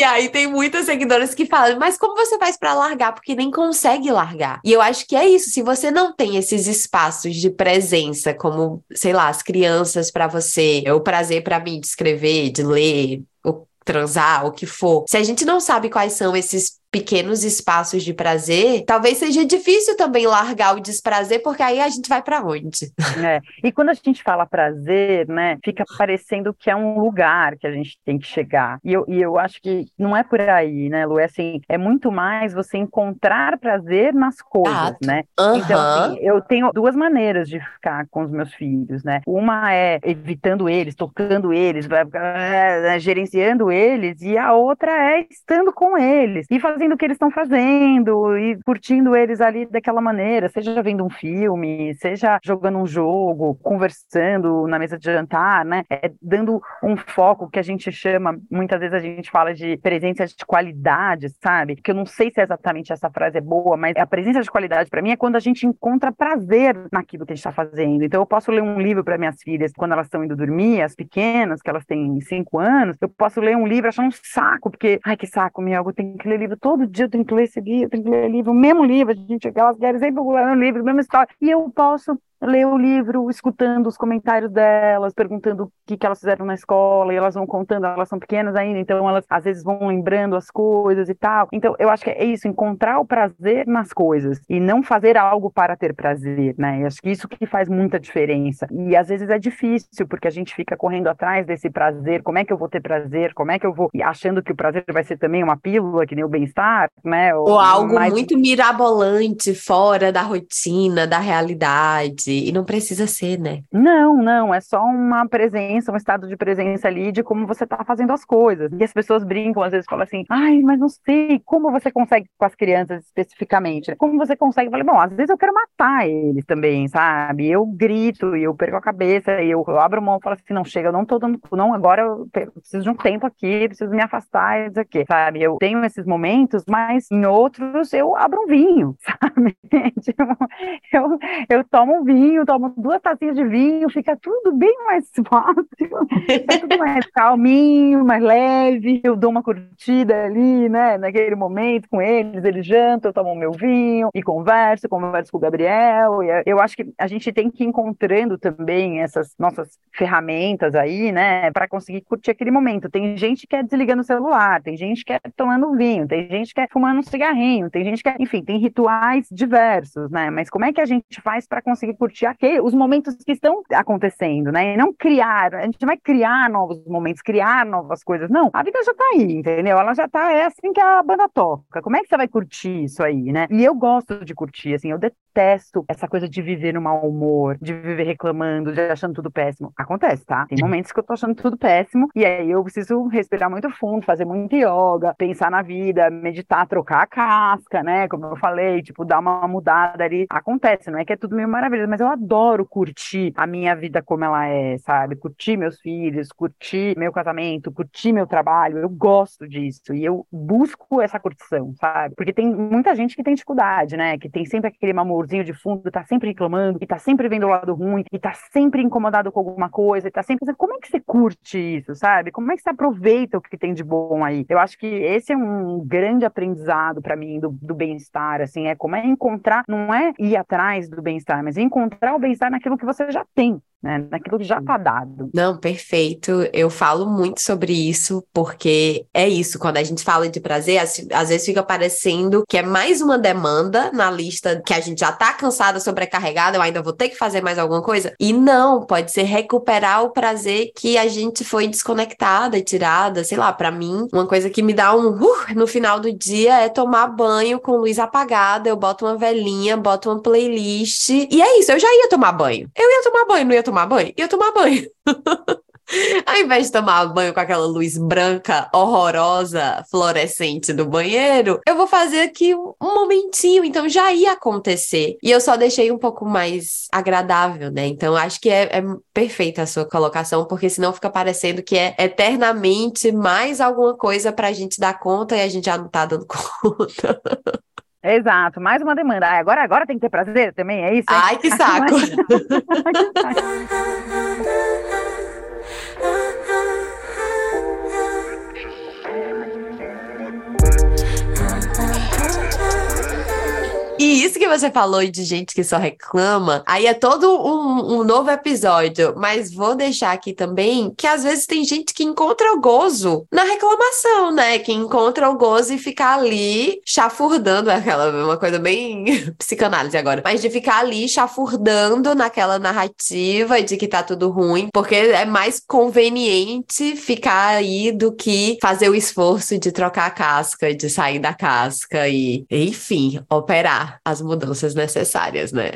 E aí tem muitas seguidoras que falam, mas como você faz para largar? Porque nem consegue largar. E eu acho que é isso. Se você não tem esses espaços de presença, como, sei lá, as crianças para você, é o prazer para mim de escrever, de ler, ou transar, o que for. Se a gente não sabe quais são esses pequenos espaços de prazer, talvez seja difícil também largar o desprazer, porque aí a gente vai para onde? É. E quando a gente fala prazer, né, fica parecendo que é um lugar que a gente tem que chegar. E eu, e eu acho que não é por aí, né, Lu? É assim, é muito mais você encontrar prazer nas coisas, né? Uhum. Então, assim, eu tenho duas maneiras de ficar com os meus filhos, né? Uma é evitando eles, tocando eles, é, gerenciando eles, e a outra é estando com eles e fazendo fazendo o que eles estão fazendo e curtindo eles ali daquela maneira, seja vendo um filme, seja jogando um jogo, conversando na mesa de jantar, né? É dando um foco que a gente chama, muitas vezes a gente fala de presença de qualidade, sabe? Que eu não sei se é exatamente essa frase é boa, mas a presença de qualidade para mim é quando a gente encontra prazer naquilo que a gente está fazendo. Então eu posso ler um livro para minhas filhas quando elas estão indo dormir, as pequenas, que elas têm cinco anos, eu posso ler um livro achar um saco, porque, ai que saco, meu, eu tenho que ler livro todo todo dia eu tenho que ler esse livro, eu tenho que ler livro, o mesmo livro, a gente, aquelas querem sempre ler o livro, mesma história. E eu posso ler o livro escutando os comentários delas, perguntando o que, que elas fizeram na escola, e elas vão contando, elas são pequenas ainda, então elas às vezes vão lembrando as coisas e tal. Então eu acho que é isso, encontrar o prazer nas coisas e não fazer algo para ter prazer, né? Eu acho que isso que faz muita diferença. E às vezes é difícil, porque a gente fica correndo atrás desse prazer, como é que eu vou ter prazer, como é que eu vou, e achando que o prazer vai ser também uma pílula, que nem o bem-estar, né? Ou, Ou algo mais... muito mirabolante, fora da rotina, da realidade esse. E não precisa ser, né? Não, não. É só uma presença, um estado de presença ali de como você tá fazendo as coisas. E as pessoas brincam, às vezes falam assim, ai, mas não sei como você consegue com as crianças especificamente. Como você consegue? Eu falei, bom, às vezes eu quero matar eles também, sabe? Eu grito e eu perco a cabeça e eu, eu abro mão e falo assim, não, chega, eu não tô dando, não, agora eu preciso de um tempo aqui, preciso me afastar isso aqui, sabe? Eu tenho esses momentos, mas em outros eu abro um vinho, sabe? tipo, eu, eu tomo um vinho, tomo duas tacinhas de vinho, fica tudo bem mais fácil, é tudo mais calminho, mais leve, eu dou uma curtida ali, né, naquele momento com eles, eles jantam, eu tomo meu vinho e converso, converso com o Gabriel, eu acho que a gente tem que ir encontrando também essas nossas ferramentas aí, né, para conseguir curtir aquele momento. Tem gente que é desligando o celular, tem gente que é tomando vinho, tem gente que é fumando um cigarrinho, tem gente que é, enfim, tem rituais diversos, né? Mas como é que a gente faz para conseguir curtir aquele, os momentos que estão acontecendo, né? E não criar, a gente vai criar novos momentos, criar novas coisas. Não, a vida já tá aí, entendeu? Ela já tá, é assim que a banda toca. Como é que você vai curtir isso aí, né? E eu gosto de curtir, assim, eu detesto essa coisa de viver no mau humor, de viver reclamando, de achando tudo péssimo. Acontece, tá? Tem momentos que eu tô achando tudo péssimo e aí eu preciso respirar muito fundo, fazer muito yoga, pensar na vida, meditar, trocar a casca, né? Como eu falei, tipo, dar uma mudada ali. Acontece, não é que é tudo meio maravilhoso, mas eu adoro curtir a minha vida como ela é, sabe? Curtir meus filhos, curtir meu casamento, curtir meu trabalho. Eu gosto disso e eu busco essa curtição, sabe? Porque tem muita gente que tem dificuldade, né? Que tem sempre aquele amorzinho de fundo, tá sempre reclamando, e tá sempre vendo o lado ruim, e tá sempre incomodado com alguma coisa, e tá sempre como é que você curte isso, sabe? Como é que você aproveita o que tem de bom aí? Eu acho que esse é um grande aprendizado para mim do, do bem-estar, assim, é como é encontrar, não é ir atrás do bem-estar, mas é encontrar o bem-estar naquilo que você já tem, né? Naquilo que já está dado. Não, perfeito. Eu falo muito sobre isso, porque é isso, quando a gente fala de prazer, às, às vezes fica parecendo que é mais uma demanda na lista que a gente já está cansada, sobrecarregada, eu ainda vou ter que fazer mais alguma coisa. E não, pode ser recuperar o prazer que a gente foi desconectada e tirada, sei lá, para mim, uma coisa que me dá um uh, no final do dia é tomar banho com luz apagada, eu boto uma velhinha, boto uma playlist, e é isso, eu já ia tomar banho. Eu ia tomar banho, não ia tomar tomar banho? Ia tomar banho. Ao invés de tomar banho com aquela luz branca, horrorosa, fluorescente do banheiro, eu vou fazer aqui um, momentinho. Então já ia acontecer. E eu só deixei um pouco mais agradável, né? Então acho que é, é perfeita a sua colocação, porque senão fica parecendo que é eternamente mais alguma coisa pra gente dar conta e a gente já não tá dando conta. Exato, mais uma demanda. Ah, agora, agora tem que ter prazer também, é isso? Hein? Ai, que saco! E isso que você falou de gente que só reclama, aí é todo um, um, novo episódio. Mas vou deixar aqui também que às vezes tem gente que encontra o gozo na reclamação, né? Que encontra o gozo e ficar ali chafurdando, é aquela uma coisa bem psicanálise agora, mas de ficar ali chafurdando naquela narrativa de que tá tudo ruim, porque é mais conveniente ficar aí do que fazer o esforço de trocar a casca, de sair da casca e, enfim, operar as mudanças necessárias, né?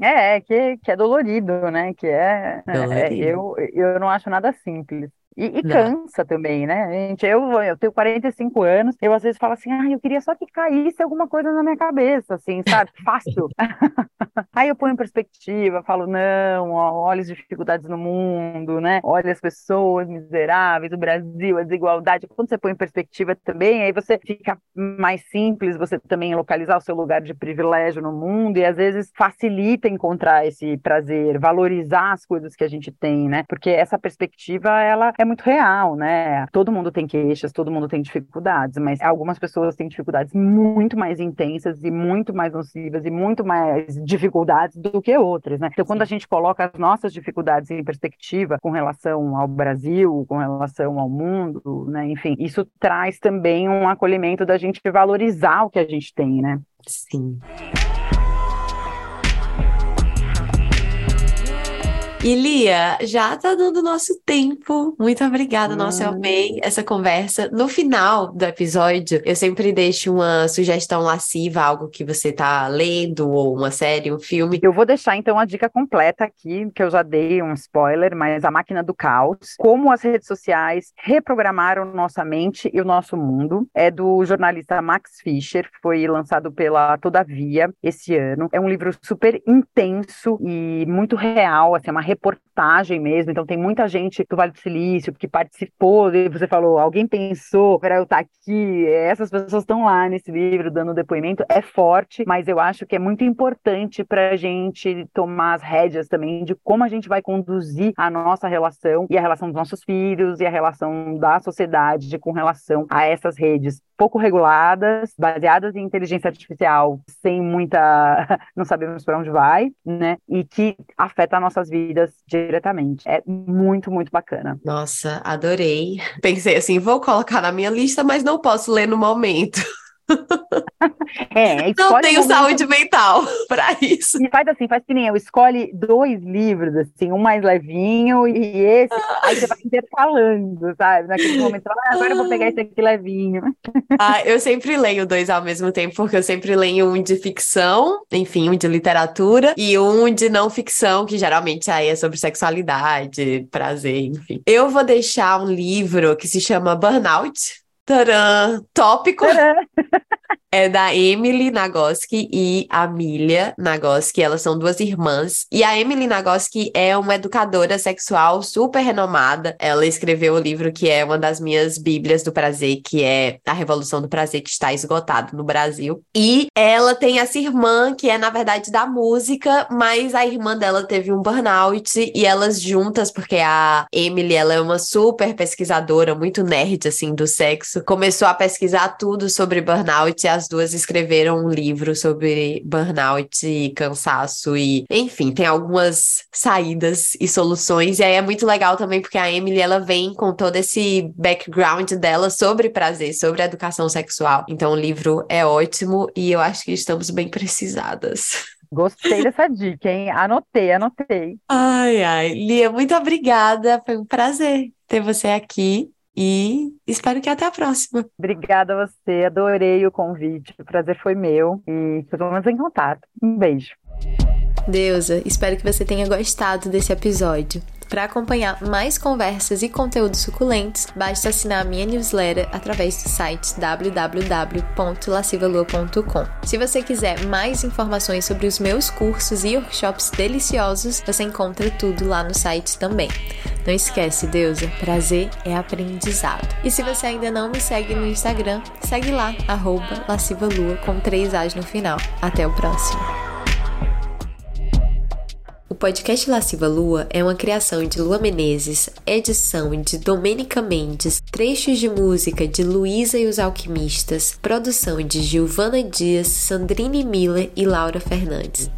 É, que, que é dolorido, né? Que é, é é eu, eu não acho nada simples. E, e cansa também, né, gente? Eu, eu tenho 45 anos, eu às vezes falo assim, ah, eu queria só que caísse alguma coisa na minha cabeça, assim, sabe? Fácil. Aí eu ponho em perspectiva, falo, não, olha as dificuldades no mundo, né? Olha as pessoas miseráveis, o Brasil, a desigualdade. Quando você põe em perspectiva também, aí você fica mais simples, você também localizar o seu lugar de privilégio no mundo e às vezes facilita encontrar esse prazer, valorizar as coisas que a gente tem, né? Porque essa perspectiva, ela é é muito real, né? Todo mundo tem queixas, todo mundo tem dificuldades, mas algumas pessoas têm dificuldades muito mais intensas e muito mais nocivas e muito mais dificuldades do que outras, né? Então, quando a gente coloca as nossas dificuldades em perspectiva com relação ao Brasil, com relação ao mundo, né? Enfim, isso traz também um acolhimento da gente valorizar o que a gente tem, né? Sim. E Lia, já tá dando nosso tempo. Muito obrigada, nossa, eu amei essa conversa. No final do episódio, eu sempre deixo uma sugestão lasciva, algo que você tá lendo, ou uma série, um filme. Eu vou deixar então a dica completa aqui, que eu já dei um spoiler, mas a máquina do caos, como as redes sociais reprogramaram nossa mente e o nosso mundo, é do jornalista Max Fischer, foi lançado pela Todavia esse ano. É um livro super intenso e muito real, assim, é uma reportagem mesmo. Então tem muita gente do Vale do Silício que participou, você falou, alguém pensou para eu estar tá aqui. Essas pessoas estão lá nesse livro dando depoimento. É forte, mas eu acho que é muito importante para a gente tomar as rédeas também de como a gente vai conduzir a nossa relação e a relação dos nossos filhos e a relação da sociedade com relação a essas redes pouco reguladas, baseadas em inteligência artificial, sem muita, não sabemos para onde vai, né? E que afeta nossas vidas diretamente. É muito, muito bacana. Nossa, adorei. Pensei assim, vou colocar na minha lista, mas não posso ler no momento. É, não tenho um saúde mental para isso. E faz assim, faz que nem eu, escolhe dois livros, assim, um mais levinho e esse, aí você vai intercalando, sabe? Naquele momento, ah, agora eu vou pegar esse aqui levinho. Ah, eu sempre leio dois ao mesmo tempo, porque eu sempre leio um de ficção, enfim, um de literatura, e um de não ficção, que geralmente aí é sobre sexualidade, prazer, enfim. Eu vou deixar um livro que se chama Burnout, Tcharam! Tópico! Tcharam. é da Emily Nagoski e a Amelia Nagoski. Elas são duas irmãs. E a Emily Nagoski é uma educadora sexual super renomada. Ela escreveu o livro que é uma das minhas bíblias do prazer, que é A Revolução do Prazer, que está esgotado no Brasil. E ela tem essa irmã, que é, na verdade, da música, mas a irmã dela teve um burnout e elas juntas, porque a Emily, ela é uma super pesquisadora, muito nerd, assim, do sexo, começou a pesquisar tudo sobre burnout e as as duas escreveram um livro sobre burnout e cansaço e, enfim, tem algumas saídas e soluções. E aí é muito legal também porque a Emily ela vem com todo esse background dela sobre prazer, sobre educação sexual. Então o livro é ótimo e eu acho que estamos bem precisadas. Gostei dessa dica, hein? Anotei, anotei. Ai, ai. Lia, muito obrigada. Foi um prazer ter você aqui. E espero que até a próxima. Obrigada a você, adorei o convite. O prazer foi meu e ficamos em contato. Um beijo. Deusa, espero que você tenha gostado desse episódio. Para acompanhar mais conversas e conteúdos suculentos, basta assinar a minha newsletter através do site www.lascivalua.com. Se você quiser mais informações sobre os meus cursos e workshops deliciosos, você encontra tudo lá no site também. Não esquece, deusa, prazer é aprendizado. E se você ainda não me segue no Instagram, segue lá, arroba lascivalua com três As no final. Até o próximo. O podcast Lasciva Lua é uma criação de Lua Menezes, edição de Domênica Mendes, trechos de música de Luísa e os Alquimistas, produção de Gilvana Dias, Sandrine Miller e Laura Fernandes.